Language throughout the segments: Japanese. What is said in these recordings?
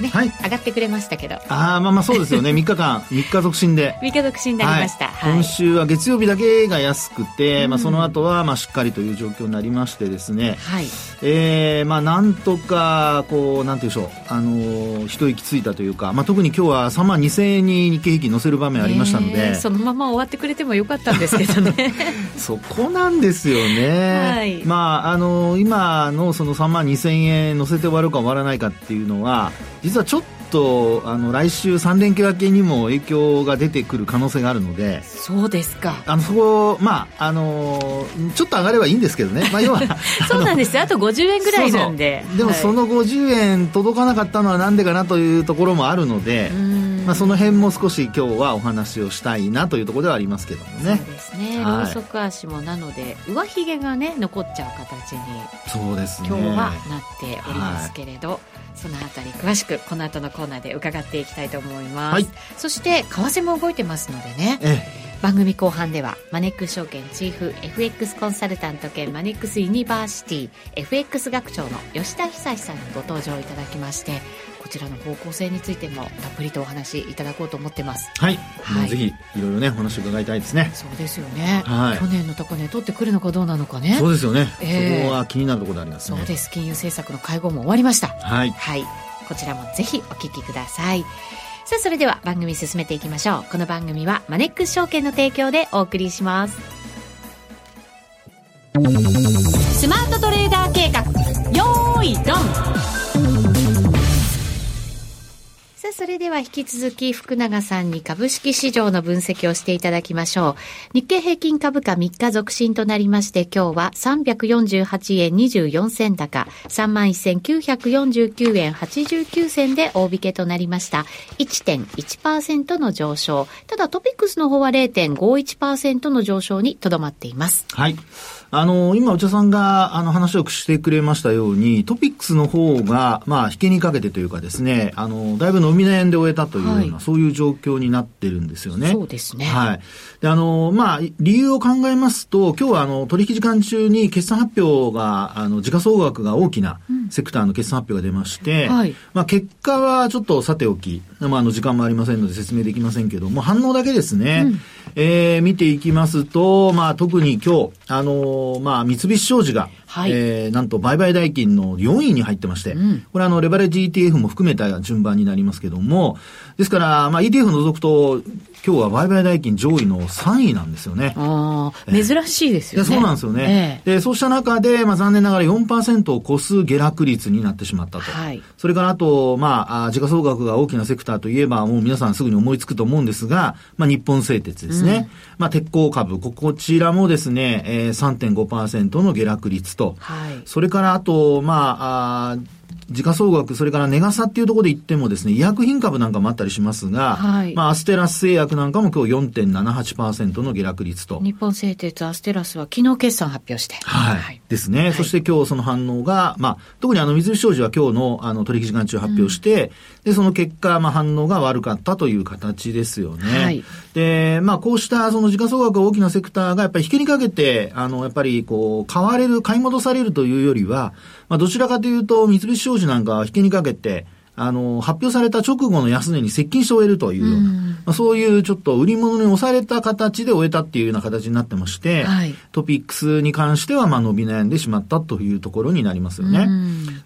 ね、はい、上がってくれましたけど。ああまあまあそうですよね。3日間。3日続伸で。3日続伸になりました、はい、今週は月曜日だけが安くて、うん、まあ、その後はまあしっかりという状況になりましてですね、はい。えー、まあなんとかこうなんていうんでしょう。あのー、一息ついたというか、まあ、特に今日は3万2000円に日経平均乗せる場面ありましたので、えー、そのまま終わってくれてもよかったんですけどね。そこなんですよね、はい、まああのー、今のその3万2000円乗せて終わるか終わらないかっていうのは実はちょっととあの来週3連休明けにも影響が出てくる可能性があるのでそうですか。あのそこまああのちょっと上がればいいんですけどね、まあ、要は そうなんですあと50円ぐらいなんで。でもその50円届かなかったのはなんでかなというところもあるので、まあ、その辺も少し今日はお話をしたいなというところではありますけどもね。そうですね、はい、ローソク足もなので上髭がね残っちゃう形にそうですね。今日はなっておりますけれど、はいそのあたり詳しくこの後のコーナーで伺っていきたいと思います、はい、そして為替も動いてますのでね、ええ。番組後半ではマネックス証券チーフ FX コンサルタント兼マネックスユニバーシティ FX 学長の吉田恒さんにご登場いただきましてこちらの方向性についてもたっぷりとお話しいただこうと思ってます。はい、はい、ぜひいろいろねお話伺いたいですね。そうですよね、はい、去年の高値取ってくるのかどうなのかね。そうですよね、えー、そこは気になるところでありますね。そうです。金融政策の会合も終わりました。はい、はい、こちらもぜひお聞きください。さあそれでは番組進めていきましょう。この番組はマネックス証券の提供でお送りします。スマートトレーダー計画。よーいドンあ、それでは引き続き福永さんに株式市場の分析をしていただきましょう。日経平均株価3日続伸となりまして、今日は348円24銭高、31,949円89銭で大引けとなりました。1.1%の上昇。ただトピックスの方は0.51%の上昇にとどまっています。はい。あの、今、内田さんが、あの、話をしてくれましたように、トピックスの方が、まあ、引けにかけてというかですね、あの、だいぶ伸び悩んで終えたというような、はい、そういう状況になってるんですよね。そうですね。はい。で、あの、まあ、理由を考えますと、今日は、あの、取引時間中に決算発表が、あの、時価総額が大きなセクターの決算発表が出まして、うん、はい。まあ、結果はちょっとさておき、まあ、あの、時間もありませんので説明できませんけども、反応だけですね、うん、えー、見ていきますと、まあ、特に今日、あの、まあ、三菱商事が、はい、えー、なんと売買代金の4位に入ってまして、うん、これあの、レバレッジ ETF も含めた順番になりますけども、ですから、まあ ETF 除くと、今日は売買代金上位の3位なんですよね。ああ、えー、珍しいですよね。そうなんですよね。えー、で、そうした中で、まあ残念ながら4%を超す下落率になってしまったと。はい。それからあと、まあ、時価総額が大きなセクターといえば、もう皆さんすぐに思いつくと思うんですが、まあ日本製鉄ですね。うん、まあ鉄鋼株、こちらもですね、えー、3.5%の下落率と。はい。それからあと、まあ、あ時価総額、それから値傘っていうところで言ってもですね、医薬品株なんかもあったりしますが、はい、まあ、アステラス製薬なんかも今日4.78%の下落率と。日本製鉄アステラスは昨日決算発表して。はい。はい、ですね、はい、そして今日その反応が、まあ、特にあの、水菱商事は今日のあの、取引時間中発表して、うん、で、その結果、まあ、反応が悪かったという形ですよね。はい。で、まあ、こうしたその時価総額大きなセクターがやっぱり引きにかけて、あの、やっぱりこう、買われる、買い戻されるというよりは、まあ、どちらかというと、三菱商事なんかは引きにかけて、あの、発表された直後の安値に接近して終えるというような、うまあ、そういうちょっと売り物に押された形で終えたっていうような形になってまして、はい、トピックスに関してはまあ伸び悩んでしまったというところになりますよね。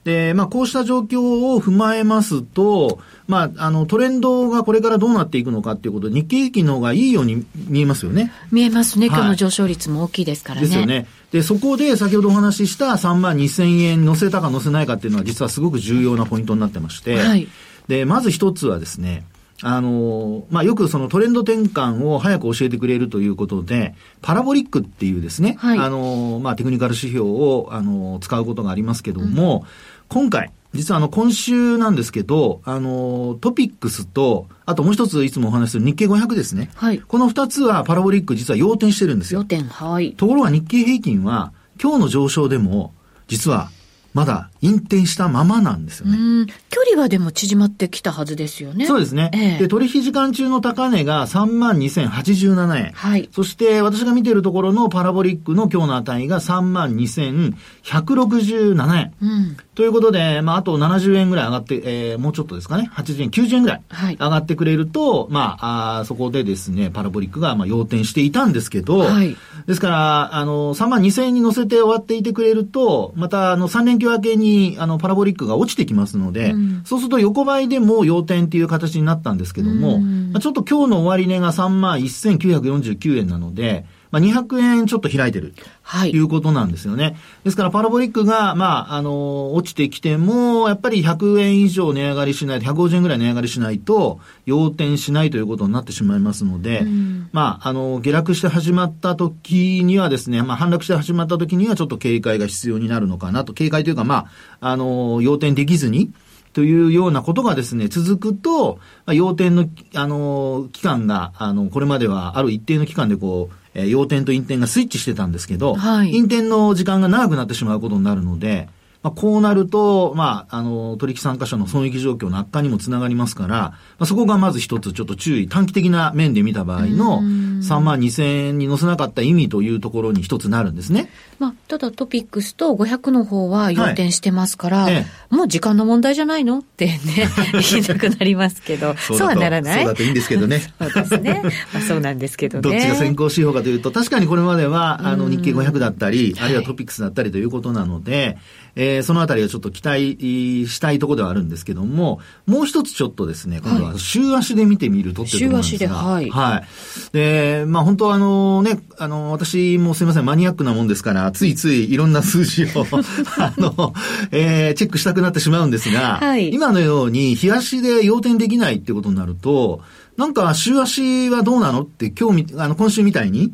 で、まあこうした状況を踏まえますと、まあ、あの、トレンドがこれからどうなっていくのかっていうことで、日経平均の方がいいように見えますよね。見えますね。今日の上昇率も大きいですからね。ですよね。で、そこで先ほどお話しした3万2000円乗せたか乗せないかっていうのは実はすごく重要なポイントになってまして、はい、で、まず一つはですね、あの、まあ、よくそのトレンド転換を早く教えてくれるということで、パラボリックっていうですね、はい、あの、まあ、テクニカル指標を、あの、使うことがありますけども、うん、今回、実はあの、今週なんですけど、あの、トピックスと、あともう一ついつもお話しする日経500ですね。はい。この二つはパラボリック実は要点してるんですよ。要点、はい。ところが日経平均は、今日の上昇でも、実はまだ引転したままなんですよね。距離はでも縮まってきたはずですよね。そうですね。ええ、で、取引時間中の高値が32,087円。はい。そして私が見ているところのパラボリックの今日の値が32,167円。うん。ということで、まあ、あと70円ぐらい上がって、えー、もうちょっとですかね、80円、90円ぐらい上がってくれると、はい、まあ、あそこでですね、パラボリックが、まあ、要点していたんですけど、はい。ですから、あの、3万2000円に乗せて終わっていてくれると、また、あの、3連休明けに、あの、パラボリックが落ちてきますので、うん、そうすると横ばいでも要点っていう形になったんですけども、まあ、ちょっと今日の終値が3万1949円なので、まあ、200円ちょっと開いてる。とい。うことなんですよね。はい、ですからパラボリックが、まあ、あの、落ちてきても、やっぱり100円以上値上がりしないと、150円ぐらい値上がりしないと、要点しないということになってしまいますので、うん、まあ、あの、下落して始まった時にはですね、まあ、反落して始まった時にはちょっと警戒が必要になるのかなと、警戒というか、まあ、あの、要点できずに、というようなことがですね、続くと、まあ、要点の、あの、期間が、あの、これまではある一定の期間でこう、えー、要点と陰点がスイッチしてたんですけど、はい、陰点の時間が長くなってしまうことになるので、まあ、こうなると、まあ、あの、取引参加者の損益状況の悪化にもつながりますから、まあ、そこがまず一つちょっと注意、短期的な面で見た場合の3万2000円に乗せなかった意味というところに一つなるんですね。まあ、ただトピックスと500の方は要点してますから、はいええ、もう時間の問題じゃないのってね、言いたくなりますけど、そうはならないそうだといいんですけどね。そうですね。まあ、そうなんですけどね。どっちが先行しようかというと、確かにこれまでは、あの、日経500だったり、あるいはトピックスだったりということなので、えー、そのあたりはちょっと期待したいところではあるんですけども、もう一つちょっとですね、今度は週足で見てみるとっていうところなんですが、週足で、はい。はい。で、まあ本当はあのね、あの、私もすいません、マニアックなもんですから、ついついいろんな数字を あの、えー、チェックしたくなってしまうんですが、はい、今のように、日足で要点できないってことになると、なんか週足はどうなのって今日あの、今週みたいに、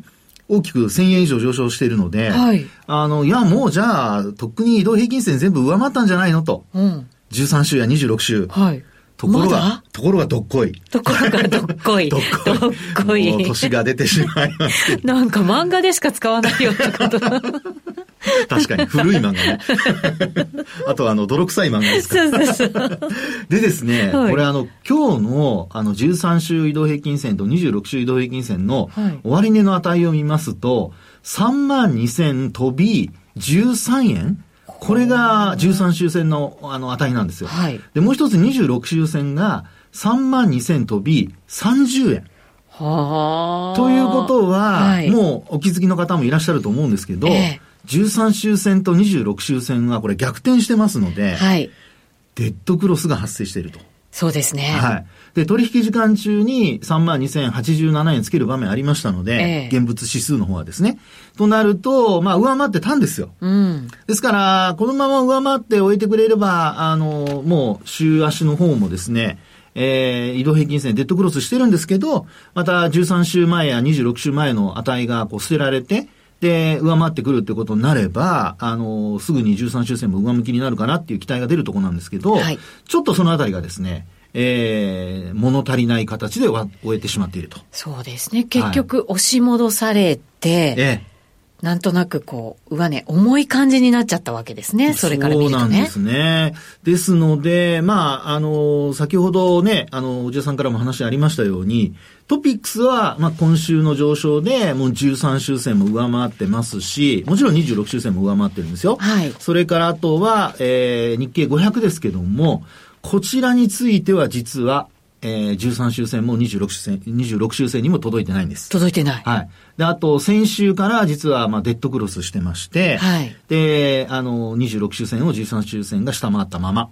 大きく1000円以上上昇しているので、はい、あの、いや、もうじゃあ、とっくに移動平均線全部上回ったんじゃないのと。うん、13週や26週。はい。ところが、ま、ところがどっこい。ところがどっこい。どっこい。どっこい。もう年が出てしまいます なんか漫画でしか使わないよってこと。確かに、古い漫画ね。あと、あの、泥臭い漫画ですかそうそうそう。でですね、はい、これあの、今日の、あの、13週移動平均線と26週移動平均線の終値の値を見ますと、3万2000飛び13円これが13週線のあの値なんですよ。はい、で、もう一つ26週線が3万2000飛び30円。はということは、はい、もうお気づきの方もいらっしゃると思うんですけど、えー13周線と26周線はこれ逆転してますので、はい。デッドクロスが発生していると。そうですね。はい。で、取引時間中に3万2087円つける場面ありましたので、えー、現物指数の方はですね。となると、まあ、上回ってたんですよ。うん。ですから、このまま上回っておいてくれれば、あの、もう、週足の方もですね、えー、移動平均線デッドクロスしてるんですけど、また13週前や26週前の値がこう捨てられて、で、上回ってくるってことになれば、あの、すぐに13周線も上向きになるかなっていう期待が出るところなんですけど、はい、ちょっとそのあたりがですね、えー、物足りない形で終えてしまっていると。そうですね。結局、押し戻されて、はい、えなんとなくこう、上値、重い感じになっちゃったわけですね。それから見るとね。そうなんですね。ですので、まあ、あの、先ほどね、あの、おじさんからも話ありましたように、トピックスは、まあ、今週の上昇で、もう13周線も上回ってますし、もちろん26周線も上回ってるんですよ。はい。それからあとは、えー、日経500ですけども、こちらについては実は、えー、13周線も26周線、26周線にも届いてないんです。届いてない。はい。で、あと、先週から実は、まあ、デッドクロスしてまして、はい。で、あの、26周線を13周線が下回ったまま。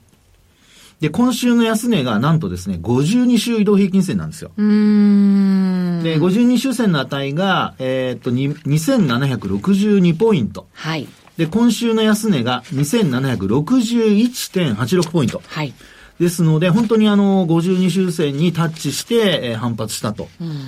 で、今週の安値がなんとですね、52週移動平均線なんですよ。うん。で、52週線の値が、えー、っと、2762ポイント。はい。で、今週の安値が2761.86ポイント。はい。ですので、本当にあの、52周線にタッチして、えー、反発したと。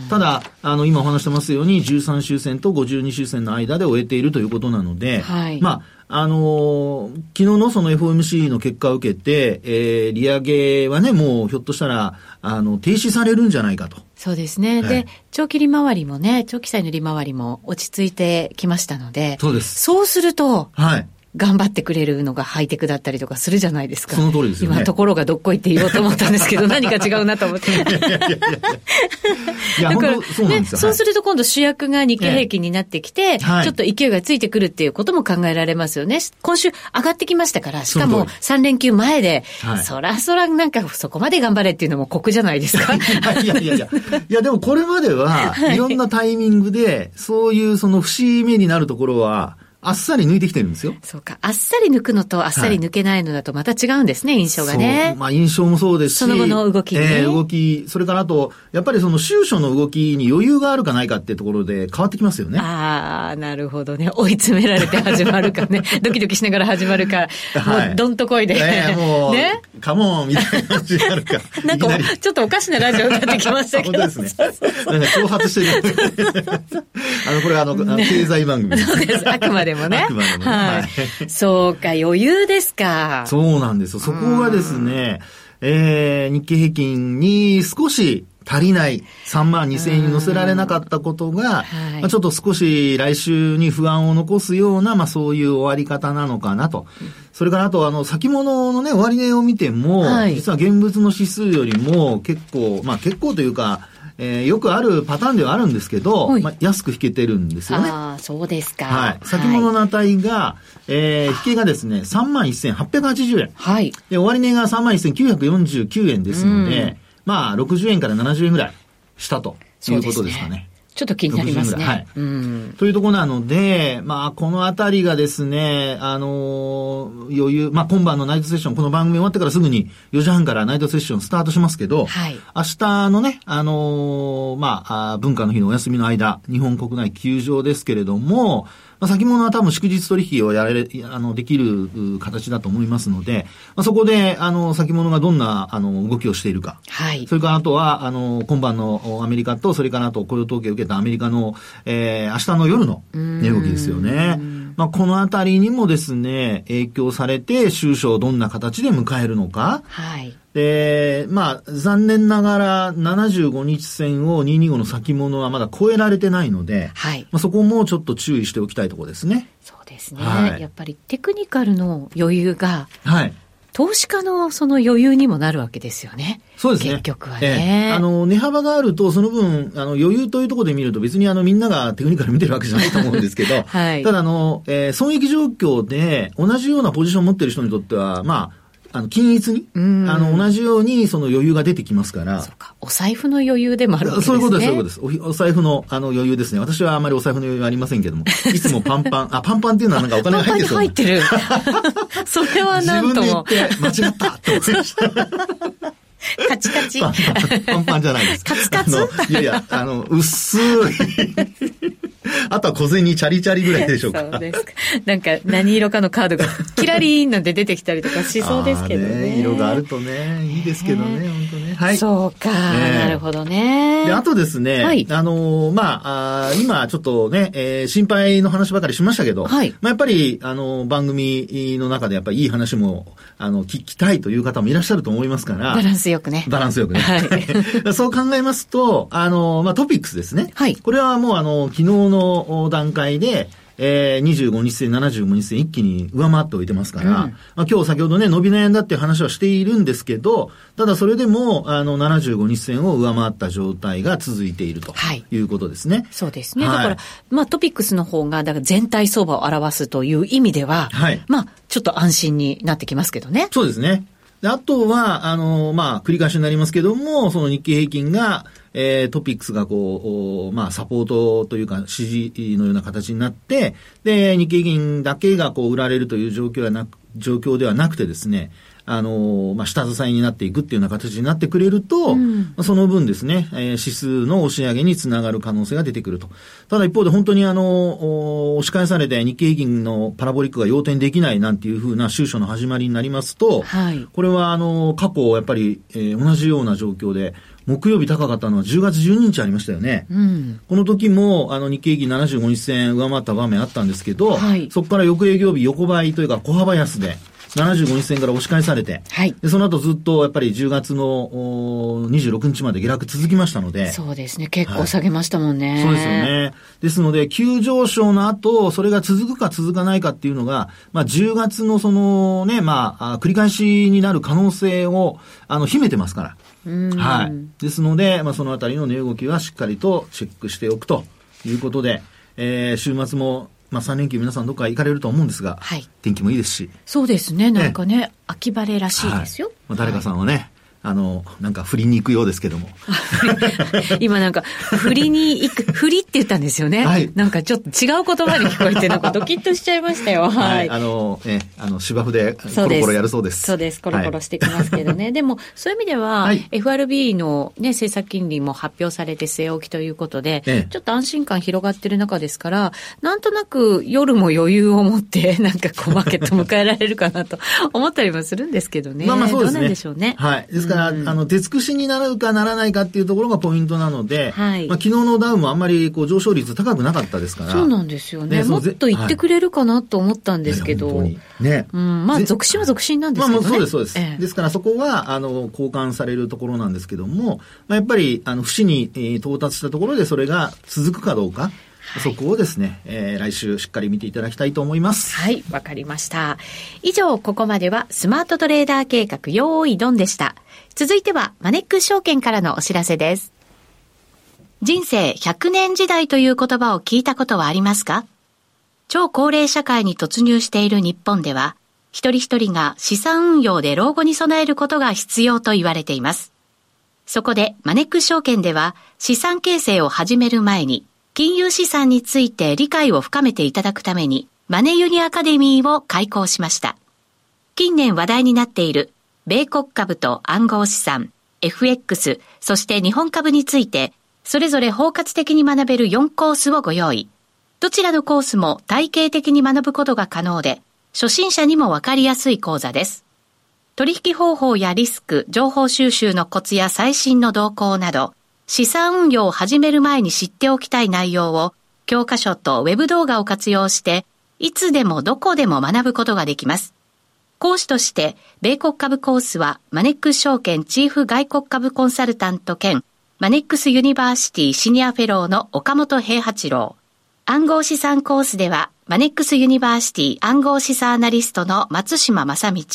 ただ、あの、今お話してますように、13周線と52周線の間で終えているということなので、はい、まあ、あのー、昨日のその FOMC の結果を受けて、えー、利上げはね、もうひょっとしたら、あの、停止されるんじゃないかと。そうですね。はい、で、長期利回りもね、長期債の利回りも落ち着いてきましたので、そうです。そうすると、はい。頑張ってくれるのがハイテクだったりとかするじゃないですか。その通りですよ、ね、今、ところがどっこいって言おうと思ったんですけど、何か違うなと思って。だからそうね、そうすると今度主役が日経平均になってきて、はい、ちょっと勢いがついてくるっていうことも考えられますよね。今週上がってきましたから、しかも3連休前で、はい、そらそらなんかそこまで頑張れっていうのも酷じゃないですか。いやいやいや。いや、でもこれまでは、いろんなタイミングで、そういうその節目になるところは、あっさり抜いてきてるんですよ。そうか。あっさり抜くのとあっさり抜けないのだとまた違うんですね、はい、印象がね。まあ印象もそうですし。その後の動きね。えー、動き、それからあと、やっぱりその収書の動きに余裕があるかないかっていうところで変わってきますよね。ああ、なるほどね。追い詰められて始まるかね。ドキドキしながら始まるか。はい、もうどんとこいで。ね、もう、ね、カモンみたいな感じになるか。なんか、ちょっとおかしなラジオになってきましたけど。本当ですね。なんか挑発してる。あの、これあの、ね、経済番組そうです。あくまでもね。あくまでもね。はい。そうか、余裕ですか。そうなんですよ。そこがですね、えー、日経平均に少し足りない3万2千円に乗せられなかったことが、はい、まあ、ちょっと少し来週に不安を残すような、まあそういう終わり方なのかなと。それからあとあの先物のね、終値を見ても、はい、実は現物の指数よりも結構、まあ結構というか、えー、よくあるパターンではあるんですけど、はい、まあ、安く引けてるんですよね。ああ、そうですか。はい。先物の値が、はい、えー、引けがですね、31,880円。はい。で、終値が31,949円ですので、まあ、60円から70円ぐらいしたということですかね。ちょっと気になりますね。はい。うん、というところなので、まあ、このあたりがですね、あのー、余裕、まあ、今晩のナイトセッション、この番組終わってからすぐに4時半からナイトセッションスタートしますけど、はい、明日のね、あのー、まあ、文化の日のお休みの間、日本国内休場ですけれども、まあ、先物は多分祝日取引をやれ、あの、できる形だと思いますので、まあ、そこで、あの、先物がどんな、あの、動きをしているか。はい。それからあとは、あの、今晩のアメリカと、それからあと雇用統計を受けたアメリカの、えー、明日の夜の値動きですよね。まあ、このあたりにもですね、影響されて、収書をどんな形で迎えるのか。はい。で、まあ、残念ながら75日線を225の先物はまだ超えられてないので、はい。まあ、そこもちょっと注意しておきたいところですね。そうですね。はい、やっぱりテクニカルの余裕が、はい。投資家のその余裕にもなるわけですよね。そうですね。結局はね。えー、あの、値幅があると、その分、あの、余裕というところで見ると別にあの、みんながテクニカル見てるわけじゃないと思うんですけど、はい。ただあの、えー、損益状況で同じようなポジションを持ってる人にとっては、まあ、あの、均一に、あの、同じように、その余裕が出てきますから。そうか。お財布の余裕でもあるわけですね。そういうことです、そういうことです。おお財布の、あの、余裕ですね。私はあまりお財布の余裕はありませんけども。いつもパンパン、あ、パンパンっていうのはなんかお金が入ってる。入ってる。それはなんとも。自分で言って、間違ったって思いました。カチカチ。パンパンパンパンじゃないです。カツカツ？いやいや、あの、薄い。あとは小銭チャリチャリぐらいでしょうか。そうですか。なんか何色かのカードがキラリーンなんて出てきたりとかしそうですけどね。ね色があるとね、いいですけどね、本当ね。はい。そうか、なるほどね。で、あとですね、はい、あのー、まああ、今ちょっとね、えー、心配の話ばかりしましたけど、はい、まあ、やっぱり、あのー、番組の中でやっぱりいい話も、あの、聞きたいという方もいらっしゃると思いますから。バランスよくね。バランスよくね。はい。そう考えますと、あの、まあ、トピックスですね。はい。これはもうあの、昨日の段階で、えー、25日線、75日線一気に上回っておいてますから、うん、まあ、今日先ほどね、伸び悩んだっていう話はしているんですけど、ただそれでも、あの、75日線を上回った状態が続いているということですね。はい、そうですね。はい、だから、まあ、トピックスの方が、だから全体相場を表すという意味では、はい、まあ、ちょっと安心になってきますけどね。そうですね。であとは、あの、まあ、繰り返しになりますけども、その日経平均が、えー、トピックスがこう、まあ、サポートというか、支持のような形になって、で、日経平均だけがこう、売られるという状況はなく、状況ではなくてですね、あの、まあ、下支えになっていくっていうような形になってくれると、うん、その分ですね、えー、指数の押し上げにつながる可能性が出てくると。ただ一方で本当にあの、押し返されて日経平均のパラボリックが要点できないなんていうふうな収書の始まりになりますと、はい、これはあの、過去やっぱり、えー、同じような状況で、木曜日高かったのは10月12日ありましたよね。うん、この時も、あの、日経平均75日線上回った場面あったんですけど、はい、そこから翌営業日横ばいというか小幅安で、75日線から押し返されて、はい、でその後ずっとやっぱり10月の26日まで下落続きましたので。そうですね。結構下げましたもんね。はい、そうですよね。ですので、急上昇の後、それが続くか続かないかっていうのが、まあ10月のそのね、まあ、繰り返しになる可能性を、あの、秘めてますから。はい。ですので、まあそのあたりの値動きはしっかりとチェックしておくということで、えー、週末もまあ、3連休皆さんどっか行かれると思うんですが、はい、天気もいいですし。そうですね、なんかね、秋晴れらしいですよ。はい、まあ、誰かさんはね、あの、なんか振りに行くようですけども。今なんか、振りに行く、振りって言ったんですよね。はい。なんかちょっと違う言葉に聞こえて、なんかドキッと しちゃいましたよ。はい。はい、あの、え、あの、芝生でコロコロやるそうです。そうです。コロコロしてきますけどね。はい、でも、そういう意味では、はい、FRB のね、政策金利も発表されて据え置きということで、ええ、ちょっと安心感広がってる中ですから、なんとなく夜も余裕を持って、なんかこう、マーケット迎えられるかなと思ったりもするんですけどね。まあまあそうですね。どうなんでしょうね。はい。ですから、うん、あの、出尽くしになるかならないかっていうところがポイントなので、はい、まあ、昨日のダウもあんまりこう上昇率高くなかったですから。そうなんですよね。ねもっと言ってくれるかなと思ったんですけど。はい、ね。うん、まあ、続伸は続伸なんですけどね。まあ、そうです、そうです。ええ、ですからそこは、あの、交換されるところなんですけども、まあ、やっぱり、あの、節に、えー、到達したところでそれが続くかどうか。そこをですね、えー、来週しっかり見ていただきたいと思います。はい、わかりました。以上、ここまではスマートトレーダー計画用意ドンでした。続いてはマネックス証券からのお知らせです。人生100年時代という言葉を聞いたことはありますか？超高齢社会に突入している日本では、一人一人が資産運用で老後に備えることが必要と言われています。そこでマネックス証券では資産形成を始める前に金融資産について理解を深めていただくためにマネユニアカデミーを開講しました。近年話題になっている米国株と暗号資産、FX、そして日本株について、それぞれ包括的に学べる4コースをご用意。どちらのコースも体系的に学ぶことが可能で、初心者にもわかりやすい講座です。取引方法やリスク、情報収集のコツや最新の動向など、資産運用を始める前に知っておきたい内容を、教科書とウェブ動画を活用して、いつでもどこでも学ぶことができます。講師として、米国株コースは、マネックス証券チーフ外国株コンサルタント兼、マネックスユニバーシティシニアフェローの岡元兵八郎。暗号資産コースでは、マネックスユニバーシティ暗号資産アナリストの松嶋真倫。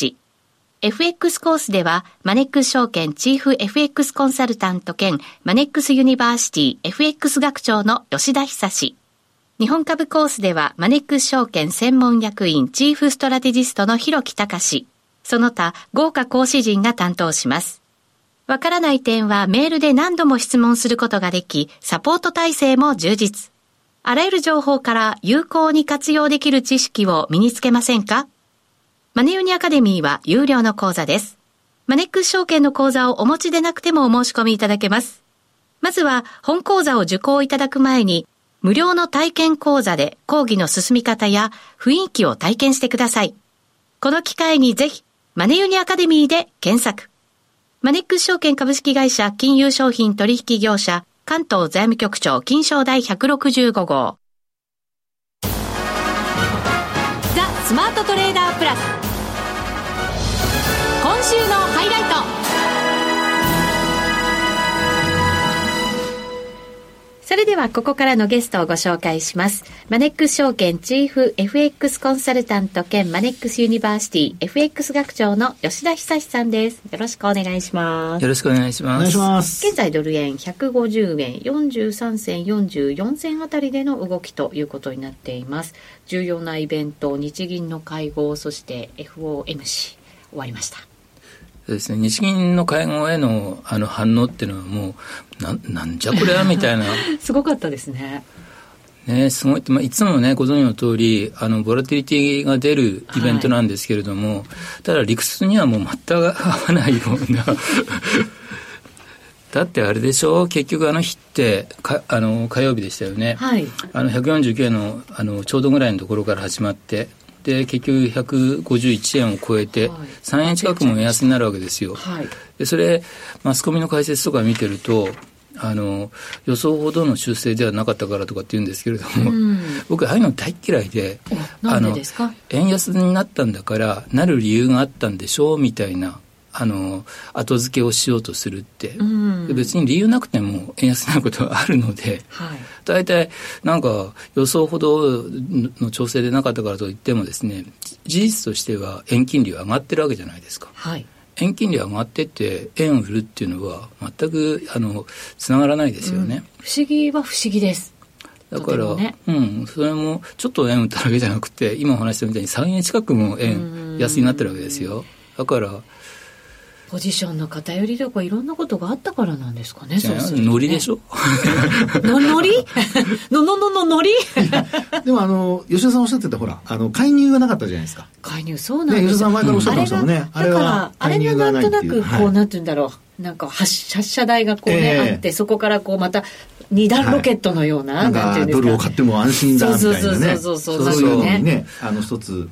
FX コースでは、マネックス証券チーフ FX コンサルタント兼、マネックスユニバーシティ FX 学長の吉田恒。日本株コースではマネックス証券専門役員チーフストラテジストの広木隆その他豪華講師陣が担当します。わからない点はメールで何度も質問することができ、サポート体制も充実。あらゆる情報から有効に活用できる知識を身につけませんか？マネユニアカデミーは有料の講座です。マネックス証券の講座をお持ちでなくてもお申し込みいただけます。まずは本講座を受講いただく前に無料の体験講座で講義の進み方や雰囲気を体験してください。この機会にぜひ、マネユニアカデミーで検索。マネックス証券株式会社金融商品取引業者関東財務局長金賞第165号。ザ・スマートトレーダープラス。今週のハイライト。それではここからのゲストをご紹介します。マネックス証券チーフ FX コンサルタント兼マネックスユニバーシティ FX 学長の吉田恒さんです。よろしくお願いします。よろしくお願いします。お願いします。現在ドル円150円43銭44銭あたりでの動きということになっています。重要なイベント、日銀の会合、そして FOMC 終わりました。ですね、日銀の会合へのあの反応っていうのはもうななんじゃこれはみたいな。すごかったですね。ね、すごい、まあ、いつもね、ご存知の通り、あの、ボラティリティが出るイベントなんですけれども、はい、ただ理屈にはもう全く合わないような。だってあれでしょ？結局あの日ってかあの火曜日でしたよね、はい、あの149円のあのちょうどぐらいのところから始まってで結局151円を超えて、はい、3円近くも円安になるわけですよ、はい、でそれマスコミの解説とか見てるとあの予想ほどの修正ではなかったからとかって言うんですけれども、うん、僕ああいうの大嫌いであの円安になったんだからなる理由があったんでしょうみたいなあの後付けをしようとするって、うん、別に理由なくても円安になることはあるので、はい、大体なんか予想ほどの調整でなかったからといってもですね事実としては円金利は上がってるわけじゃないですか。はい。円金利上がってって円を売るっていうのは全くあのつながらないですよね、うん、不思議は不思議です。だから、ね、うん、それもちょっと円売っただけじゃなくて今お話したみたいに3円近くも円安になってるわけですよ。だからポジションの偏りとかいろんなことがあったからなんですかね、そうすね、ノリでしょ？の、ノリ？ののののノリ？でもあの、吉田さんおっしゃってたほら、あの、介入がなかったじゃないですか。介入、そうなんですね、吉田さん前からおっしゃってましたもんね。あれは、あれがなんとなく、こう、なんて言うんだろう。なんか発射台がこうね、えー、あってそこからこうまた二段ロケットのような、はい、なんていうんですか。ドルを買っても安心だみたいなね。そうそうそうそうそうそうねねあの一つかい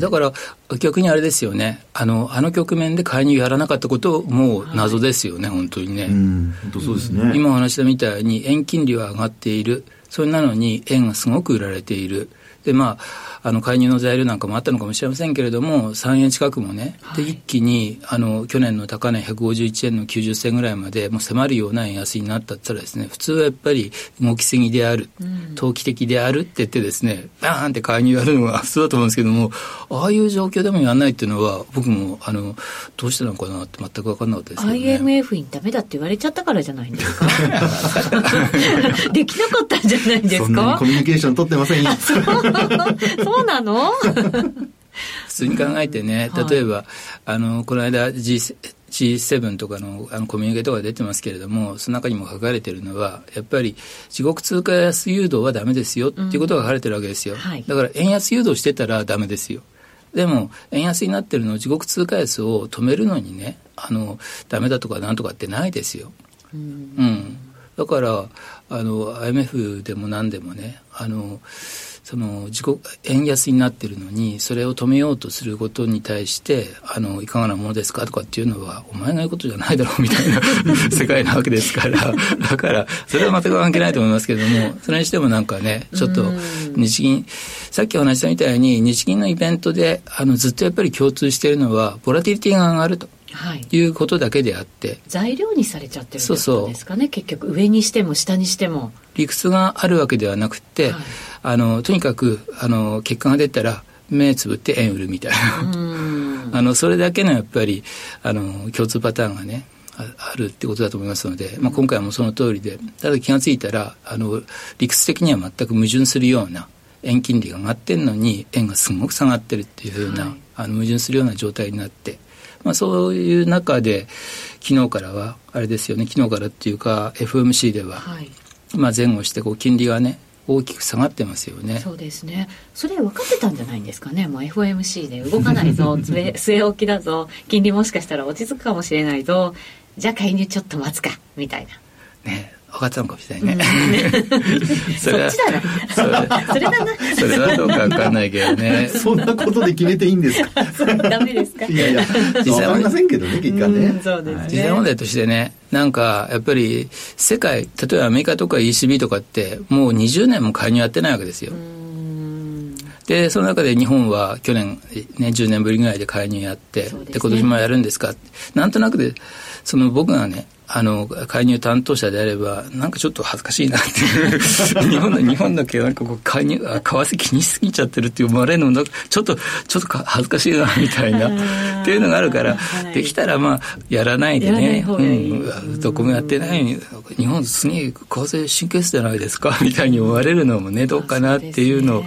だから逆にあれですよね。あのあの局面で介入やらなかったこともう謎ですよね、はい、本当にね、本当そうですね。今お話したみたいに円金利は上がっている。それなのに円がすごく売られているでまああの介入の材料なんかもあったのかもしれませんけれども、3円近くもね、で一気にあの去年の高値151円の90銭ぐらいまでもう迫るような円安になったったらですね、普通はやっぱり動きすぎである、投機的であるって言ってですね、バーンって介入やるのが 普通だと思うんですけども、ああいう状況でもやらないっていうのは、僕もあのどうしてなのかなって全く分かんなかったですけど、ね、IMF にダメだって言われちゃったからじゃないんですか？できなかったんじゃないですか？そんなにコミュニケーション取ってませんよ。そう なの？普通に考えてね、例えば、はい、あの、この間 G、G7 とかのあのコミュニケとか出てますけれども、その中にも書かれてるのは、やっぱり自国通貨安誘導はだめですよっていうことが書かれてるわけですよ。うんはい、だから円安誘導してたらだめですよ。でも、円安になってるの自国通貨安を止めるのにね、あの、ダメだとかなんとかってないですよ。うん、うんだからあの IMF でも何でもねあのその自己円安になってるのにそれを止めようとすることに対してあのいかがなものですか？とかっていうのはお前が言うことじゃないだろうみたいな 世界なわけですから。だからそれは全く関係ないと思いますけれどもそれにしてもなんかねちょっと日銀さっきお話したみたいに日銀のイベントであのずっとやっぱり共通しているのはボラティリティが上がると。はい、いうことだけであって材料にされちゃってるってことですかね結局上にしても下にしても。理屈があるわけではなくて、はい、あのとにかくあの結果が出たら目つぶって円売るみたいな。あのそれだけのやっぱりあの共通パターンがねあるってことだと思いますので、まあ、今回もその通りでただ気が付いたらあの理屈的には全く矛盾するような円金利が上がってるのに円がすごく下がってるっていうふうな、はい、あの矛盾するような状態になってまあ、そういう中で昨日からはあれですよね昨日からっていうか FMC では、はい、まあ、前後してこう金利がね大きく下がってますよね。そうですね。それ分かってたんじゃないんですかね。もう FOMC で動かないぞ、据え置きだぞ、金利もしかしたら落ち着くかもしれないぞ、じゃあ介入ちょっと待つか、みたいな。ね。分かったのかもしれないね。それはそっちだな。それだな。それはどうか分かんないけどね。そんなことで決めていいんですか？ダメですか？いやいや、実際はりませんけどね、結果ね。そうですね。実際問題としてね、なんかやっぱり世界、例えばアメリカとか ECB とかってもう20年も介入やってないわけですよ。で、その中で日本は去年、ね、10年ぶりぐらいで介入やって、で、ね、今年もやるんですか？なんとなくで、その僕がね、あの、介入担当者であれば、なんかちょっと恥ずかしいなっていう。日本の、日本だけなんかこう、介入、為替気にしすぎちゃってるって思われるのちょっと、ちょっと恥ずかしいな、みたいな、っていうのがあるから、できたらまあ、やらないでね、うん、どこもやってない。日本すげえ為替神経質じゃないですか、みたいに思われるのもね、どうかなっていうのを、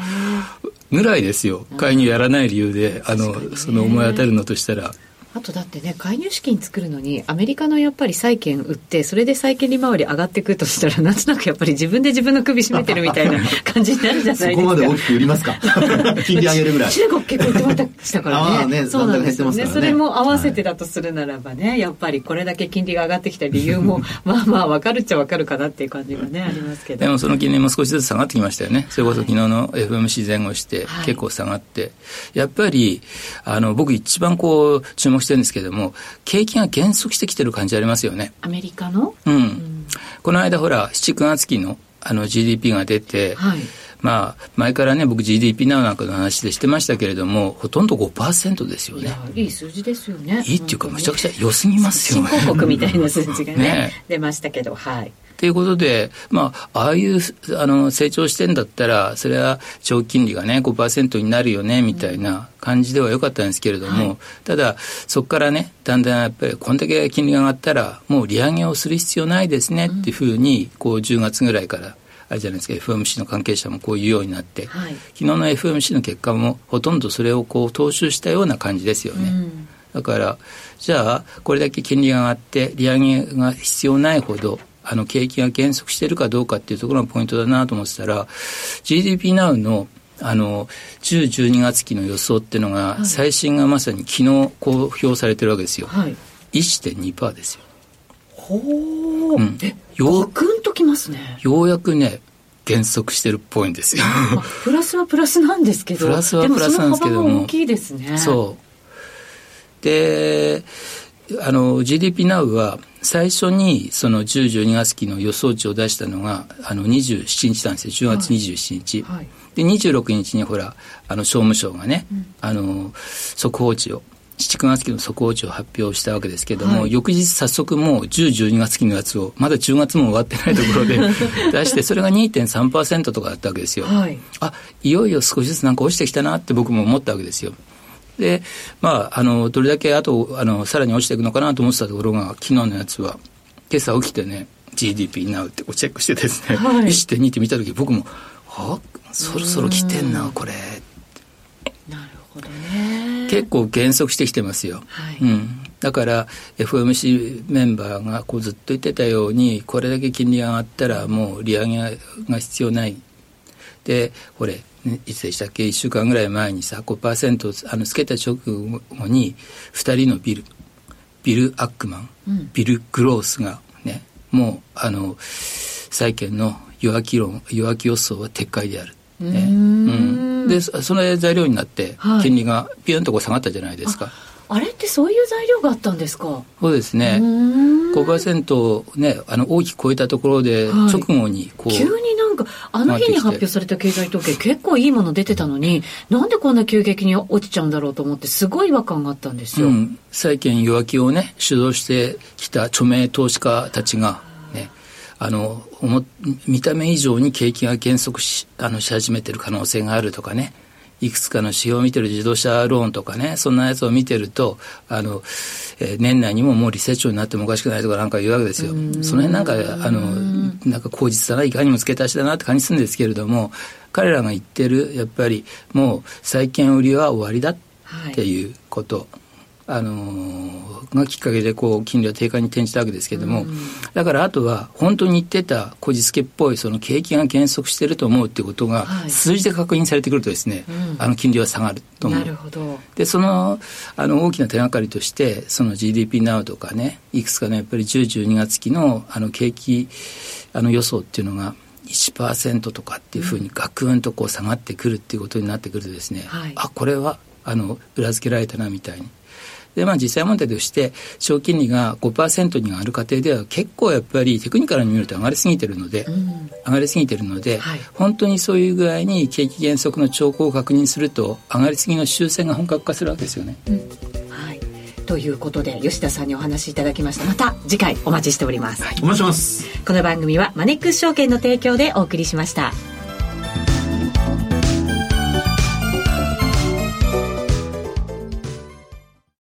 ぐらいですよ、介入やらない理由で、あの、その思い当たるのとしたら。あとだってね介入資金作るのにアメリカのやっぱり債券売ってそれで債券利回り上がってくるとしたらなんとなくやっぱり自分で自分の首絞めてるみたいな 感じになるじゃないですか。そこまで大きく売りますか？金利上げるぐらい。中国結構売ってましたからね。ねそうなんですよね、ね、それも合わせてだとするならばね、はい、やっぱりこれだけ金利が上がってきた理由も まあまあ分かるっちゃ分かるかなっていう感じがねありますけど。でもその金利も少しずつ下がってきましたよね。それこそ昨日の FMC 前後して結構下がって、はい、やっぱりあの僕一番こう注目してるんですけども景気が減速してきてる感じありますよねアメリカの？うん、うん、この間ほら7、9月期のあの GDP が出て、はい、まあ、前からね、僕 GDP ななんかの話でしてましたけれども、ほとんど5%ですよね。いい数字ですよね。いいっていうか、めちゃくちゃ良すぎますよね。新興国みたいな数字がね、ね出ましたけど、はい。ということで、まあ、ああいうあの成長してんだったら、それは長期金利がね、5%になるよね、みたいな感じではよかったんですけれども、はい、ただ、そこからね、だんだんやっぱり、こんだけ金利が上がったら、もう利上げをする必要ないですねっていうふうに、こう、10月ぐらいからあれじゃないですか FMC の関係者もこういうようになって、はい、昨日の FMC の結果もほとんどそれをこう踏襲したような感じですよね。うん、だからじゃあこれだけ金利が上がって利上げが必要ないほどあの景気が減速しているかどうかっていうところがポイントだなと思ってたら GDP now のあの10、12月期の予想っていうのが、最新がまさに昨日公表されてるわけですよ。はい、1.2%ですよ。ほう、うん、えよくんときますね。ようやくね減速してるっぽいんですよ。プラスはプラスなんですけど。プラスはプラスなんですけども。大きいですね。そう。であの GDP now は最初にその10、12月期の予想値を出したのがあの27日なんですよ。10月27日、はい。はい、で26日にほらあの商務省がね、うん、あの速報値を7、9月期の速報値を発表したわけですけれども、はい、翌日早速もう10、12月期のやつを、まだ10月も終わってないところで 出して、それが2.3%とかだったわけですよ。はい、あ、いよいよ少しずつなんか落ちてきたなって僕も思ったわけですよ。で、まあ、あの、どれだけあと、あの、さらに落ちていくのかなと思ってたところが、昨日のやつは、今朝起きてね、GDP になるってこうチェックしてですね、はい、1.2って見たとき僕も、あ、そろそろ来てんな、これ。なるほどね。結構減速してきてますよ。はい、うん、だから FOMC メンバーがこうずっと言ってたようにこれだけ金利が上がったらもう利上げが必要ない。でこれいつでしたっけ？1週間ぐらい前にさ5%あのつけた直後に2人のビルビル・アックマン、うん、ビル・グロースがねもうあの債券の弱気論弱気予想は撤回である。ね、うん。でその材料になって金利がピュンとこう下がったじゃないですか。あれってそういう材料があったんですか？そうですね。5%ね、あの大きく超えたところで、直後にこう、急になんか、あの日に発表された経済統計、結構いいもの出てたのに、なんでこんな急激に落ちちゃうんだろうと思って、すごい違和感があったんですよ。うん、債券弱気をね、主導してきた著名投資家たちが、あの見た目以上に景気が減速しあのし始めてる可能性があるとかねいくつかの指標を見てる自動車ローンとかねそんなやつを見てるとあの、えー、年内にももうリセッションになってもおかしくないとかなんか言うわけですよ。その辺なんかあのなんか口実だないかにも付け足しだなって感じするんですけれども彼らが言ってるやっぱりもう債券売りは終わりだっていうこと。はいあのー、がきっかけでこう金利は低下に転じたわけですけれども、うん、だからあとは本当に言ってたこじつけっぽいその景気が減速していると思うっていうことが数字で確認されてくるとですね、あの金利は下がると思う。なるほど。でそのあの大きな手がかりとしてその GDP ナウとかねいくつかのやっぱり10、12月期のあの景気あの予想っていうのが1%とかっていうふうにガクンとこう下がってくるっていうことになってくるとですね、はい、あこれはあの裏付けられたなみたいにで、まあ実際問題として、長金利が5%に上がる過程では結構やっぱりテクニカルに見ると上がりすぎてるので、うん、上がりすぎてるので、はい、本当にそういう具合に景気減速の兆候を確認すると、上がりすぎの修正が本格化するわけですよね。うん、はい。ということで吉田さんにお話しいただきました。また次回お待ちしております、はい、お待ちします。この番組はマネックス証券の提供でお送りしました